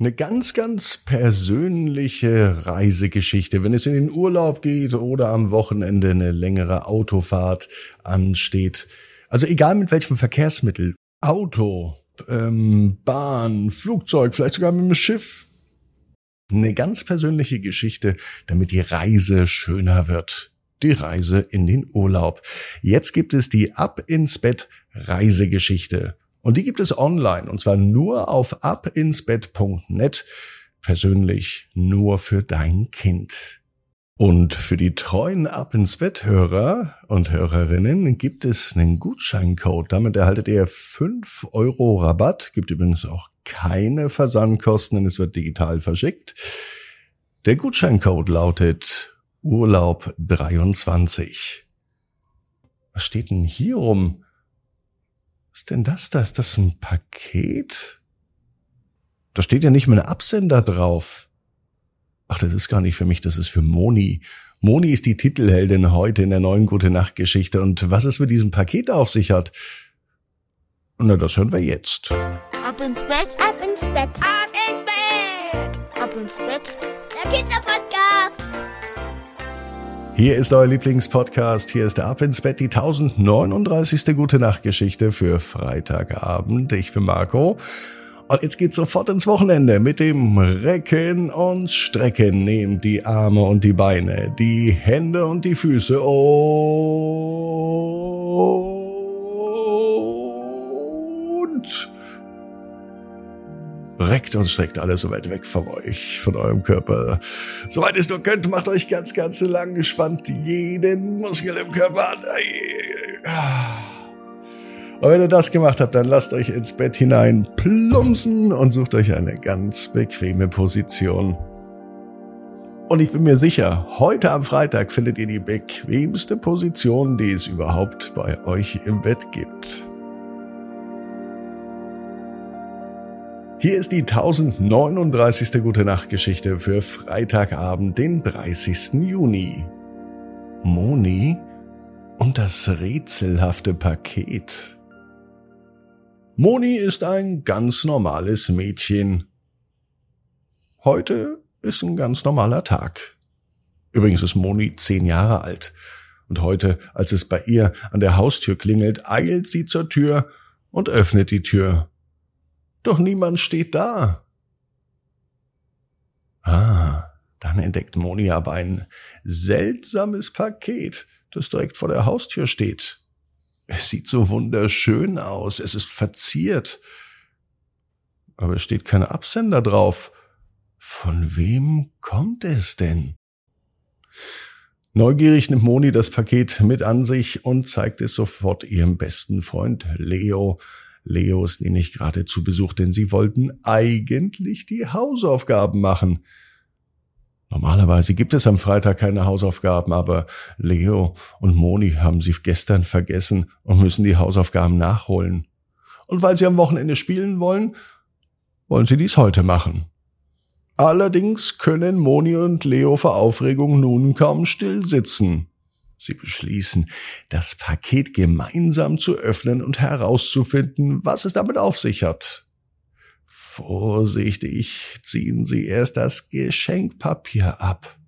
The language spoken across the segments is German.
Eine ganz, ganz persönliche Reisegeschichte, wenn es in den Urlaub geht oder am Wochenende eine längere Autofahrt ansteht. Also egal mit welchem Verkehrsmittel, Auto, ähm, Bahn, Flugzeug, vielleicht sogar mit dem Schiff. Eine ganz persönliche Geschichte, damit die Reise schöner wird. Die Reise in den Urlaub. Jetzt gibt es die Ab ins Bett Reisegeschichte. Und die gibt es online, und zwar nur auf abinsbett.net, persönlich nur für dein Kind. Und für die treuen Ab ins Bett Hörer und Hörerinnen gibt es einen Gutscheincode. Damit erhaltet ihr fünf Euro Rabatt. Gibt übrigens auch keine Versandkosten, denn es wird digital verschickt. Der Gutscheincode lautet Urlaub 23. Was steht denn hier rum? Was ist denn das da? Ist das ein Paket? Da steht ja nicht mal ein Absender drauf. Ach, das ist gar nicht für mich, das ist für Moni. Moni ist die Titelheldin heute in der neuen Gute Nacht Geschichte. Und was es mit diesem Paket auf sich hat? Na, das hören wir jetzt. Ab ins Bett, ab ins Bett, ab ins Bett, ab ins Bett. Der Kinderpodcast. Hier ist euer Lieblingspodcast. Hier ist der Ab ins Bett, die 1039. Gute Nacht Geschichte für Freitagabend. Ich bin Marco. Und jetzt geht's sofort ins Wochenende mit dem Recken und Strecken. Nehmt die Arme und die Beine, die Hände und die Füße und reckt und streckt alles so weit weg von euch, von eurem Körper. Soweit es nur könnt, macht euch ganz, ganz lang, spannt jeden Muskel im Körper an. Und wenn ihr das gemacht habt, dann lasst euch ins Bett hinein plumpsen und sucht euch eine ganz bequeme Position. Und ich bin mir sicher, heute am Freitag findet ihr die bequemste Position, die es überhaupt bei euch im Bett gibt. Hier ist die 1039. Gute Nacht Geschichte für Freitagabend, den 30. Juni. Moni und das rätselhafte Paket. Moni ist ein ganz normales Mädchen. Heute ist ein ganz normaler Tag. Übrigens ist Moni zehn Jahre alt. Und heute, als es bei ihr an der Haustür klingelt, eilt sie zur Tür und öffnet die Tür. Doch niemand steht da. Ah, dann entdeckt Moni aber ein seltsames Paket, das direkt vor der Haustür steht. Es sieht so wunderschön aus, es ist verziert. Aber es steht kein Absender drauf. Von wem kommt es denn? Neugierig nimmt Moni das Paket mit an sich und zeigt es sofort ihrem besten Freund Leo, Leo ist nämlich gerade zu Besuch, denn sie wollten eigentlich die Hausaufgaben machen. Normalerweise gibt es am Freitag keine Hausaufgaben, aber Leo und Moni haben sie gestern vergessen und müssen die Hausaufgaben nachholen. Und weil sie am Wochenende spielen wollen, wollen sie dies heute machen. Allerdings können Moni und Leo vor Aufregung nun kaum still sitzen. Sie beschließen, das Paket gemeinsam zu öffnen und herauszufinden, was es damit auf sich hat. Vorsichtig ziehen sie erst das Geschenkpapier ab.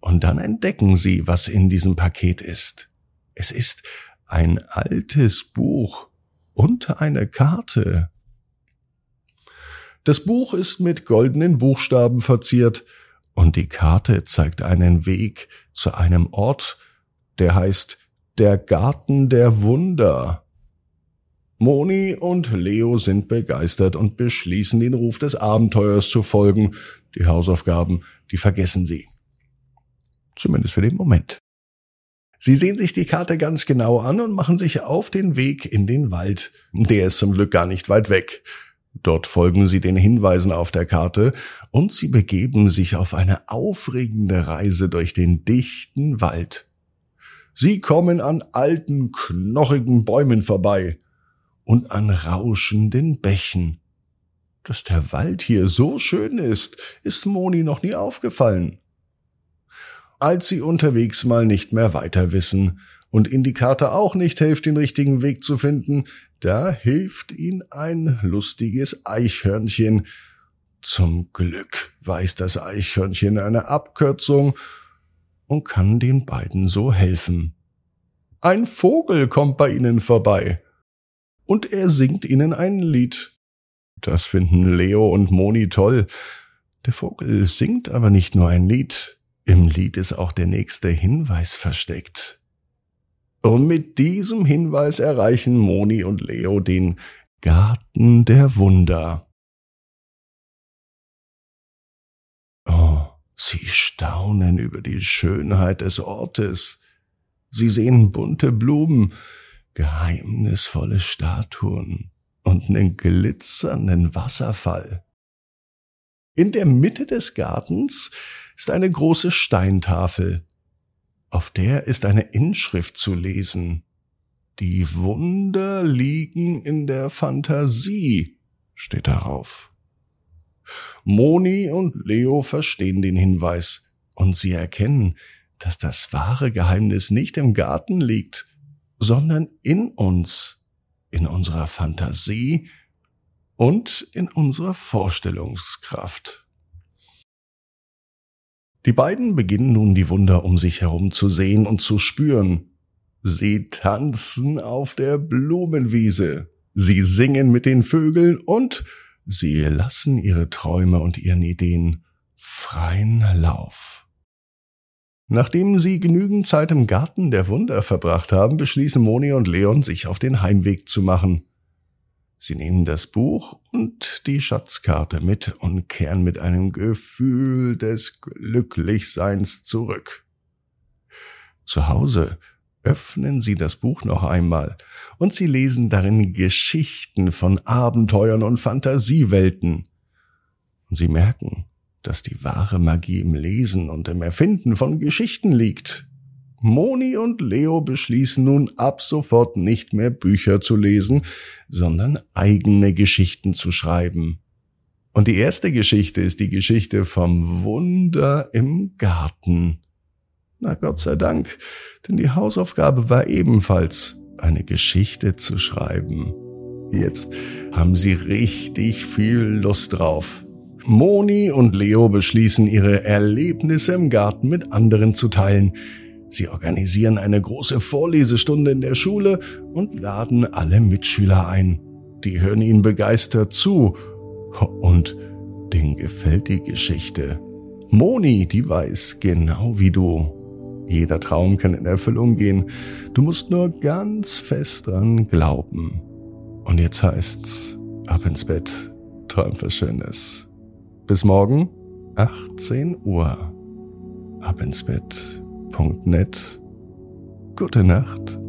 Und dann entdecken sie, was in diesem Paket ist. Es ist ein altes Buch und eine Karte. Das Buch ist mit goldenen Buchstaben verziert und die Karte zeigt einen Weg zu einem Ort, der heißt der Garten der Wunder. Moni und Leo sind begeistert und beschließen, den Ruf des Abenteuers zu folgen. Die Hausaufgaben, die vergessen sie. Zumindest für den Moment. Sie sehen sich die Karte ganz genau an und machen sich auf den Weg in den Wald. Der ist zum Glück gar nicht weit weg. Dort folgen sie den Hinweisen auf der Karte und sie begeben sich auf eine aufregende Reise durch den dichten Wald. Sie kommen an alten, knochigen Bäumen vorbei und an rauschenden Bächen. Dass der Wald hier so schön ist, ist Moni noch nie aufgefallen. Als sie unterwegs mal nicht mehr weiter wissen und Indikator auch nicht hilft, den richtigen Weg zu finden, da hilft ihnen ein lustiges Eichhörnchen Zum Glück weiß das Eichhörnchen eine Abkürzung und kann den beiden so helfen. Ein Vogel kommt bei ihnen vorbei und er singt ihnen ein Lied. Das finden Leo und Moni toll. Der Vogel singt aber nicht nur ein Lied, im Lied ist auch der nächste Hinweis versteckt. Und mit diesem Hinweis erreichen Moni und Leo den Garten der Wunder. Oh, sie staunen über die Schönheit des Ortes. Sie sehen bunte Blumen, geheimnisvolle Statuen und einen glitzernden Wasserfall. In der Mitte des Gartens ist eine große Steintafel. Auf der ist eine Inschrift zu lesen. Die Wunder liegen in der Fantasie, steht darauf. Moni und Leo verstehen den Hinweis und sie erkennen, dass das wahre Geheimnis nicht im Garten liegt, sondern in uns, in unserer Fantasie und in unserer Vorstellungskraft. Die beiden beginnen nun die Wunder um sich herum zu sehen und zu spüren. Sie tanzen auf der Blumenwiese. Sie singen mit den Vögeln und sie lassen ihre Träume und ihren Ideen freien Lauf. Nachdem sie genügend Zeit im Garten der Wunder verbracht haben, beschließen Moni und Leon, sich auf den Heimweg zu machen. Sie nehmen das Buch und die Schatzkarte mit und kehren mit einem Gefühl des Glücklichseins zurück. Zu Hause öffnen Sie das Buch noch einmal und Sie lesen darin Geschichten von Abenteuern und Fantasiewelten. Und Sie merken, dass die wahre Magie im Lesen und im Erfinden von Geschichten liegt. Moni und Leo beschließen nun ab sofort nicht mehr Bücher zu lesen, sondern eigene Geschichten zu schreiben. Und die erste Geschichte ist die Geschichte vom Wunder im Garten. Na Gott sei Dank, denn die Hausaufgabe war ebenfalls, eine Geschichte zu schreiben. Jetzt haben sie richtig viel Lust drauf. Moni und Leo beschließen, ihre Erlebnisse im Garten mit anderen zu teilen. Sie organisieren eine große Vorlesestunde in der Schule und laden alle Mitschüler ein. Die hören ihnen begeistert zu. Und denen gefällt die Geschichte. Moni, die weiß genau wie du, jeder Traum kann in Erfüllung gehen. Du musst nur ganz fest dran glauben. Und jetzt heißt's, ab ins Bett, träum was Schönes. Bis morgen, 18 Uhr. Ab ins Bett.net. Gute Nacht